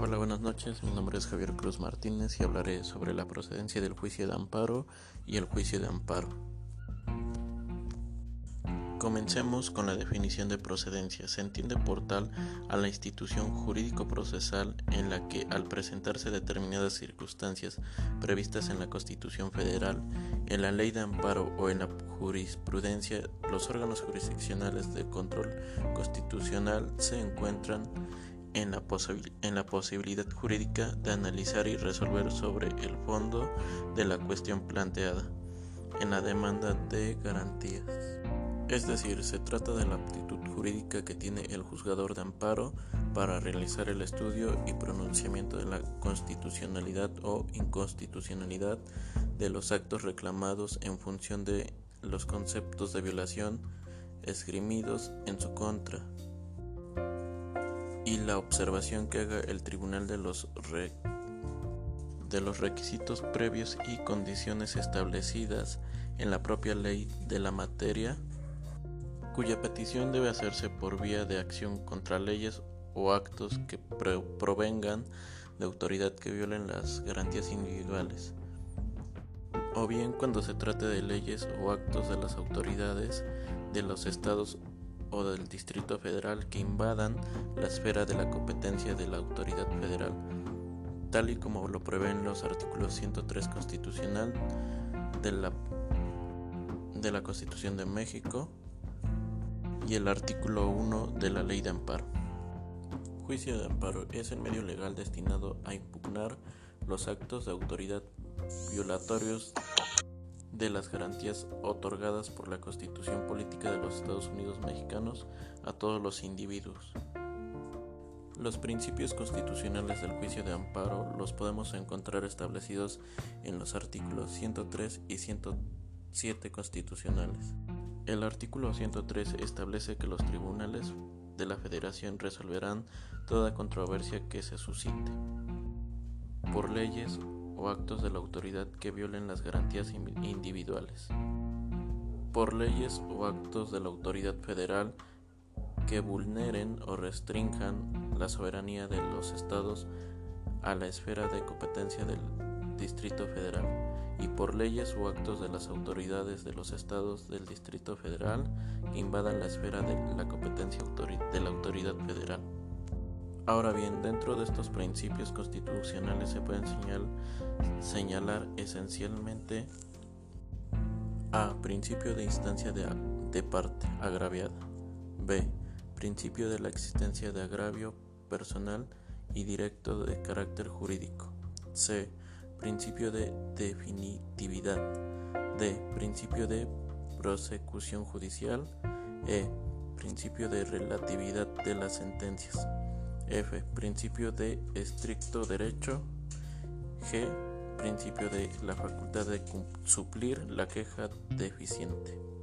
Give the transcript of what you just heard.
Hola, buenas noches. Mi nombre es Javier Cruz Martínez y hablaré sobre la procedencia del juicio de amparo y el juicio de amparo. Comencemos con la definición de procedencia. Se entiende por tal a la institución jurídico-procesal en la que, al presentarse determinadas circunstancias previstas en la Constitución Federal, en la ley de amparo o en la jurisprudencia, los órganos jurisdiccionales de control constitucional se encuentran en la, posibilidad jurídica de analizar y resolver sobre el fondo de la cuestión planteada en la demanda de garantías. Es decir, se trata de la aptitud jurídica que tiene el juzgador de amparo para realizar el estudio y pronunciamiento de la constitucionalidad o inconstitucionalidad de los actos reclamados en función de los conceptos de violación esgrimidos en su contra y la observación que haga el tribunal de los, de los requisitos previos y condiciones establecidas en la propia ley de la materia cuya petición debe hacerse por vía de acción contra leyes o actos que provengan de autoridad que violen las garantías individuales, o bien cuando se trate de leyes o actos de las autoridades de los estados o del Distrito Federal que invadan la esfera de la competencia de la autoridad federal, tal y como lo prevén los artículos 103 constitucional de la, de la Constitución de México, y el artículo 1 de la Ley de Amparo. Juicio de amparo es el medio legal destinado a impugnar los actos de autoridad violatorios de las garantías otorgadas por la Constitución Política de los Estados Unidos Mexicanos a todos los individuos. Los principios constitucionales del juicio de amparo los podemos encontrar establecidos en los artículos 103 y 107 constitucionales. El artículo 103 establece que los tribunales de la Federación resolverán toda controversia que se suscite por leyes o actos de la autoridad que violen las garantías individuales, por leyes o actos de la autoridad federal que vulneren o restrinjan la soberanía de los estados a la esfera de competencia del Distrito Federal y por leyes o actos de las autoridades de los estados del Distrito Federal que invadan la esfera de la competencia de la autoridad federal. Ahora bien, dentro de estos principios constitucionales se pueden señalar esencialmente a. Principio de instancia de, de parte agraviada. B. Principio de la existencia de agravio personal y directo de carácter jurídico. C Principio de definitividad. D. Principio de prosecución judicial. E. Principio de relatividad de las sentencias. F. Principio de estricto derecho. G. Principio de la facultad de suplir la queja deficiente.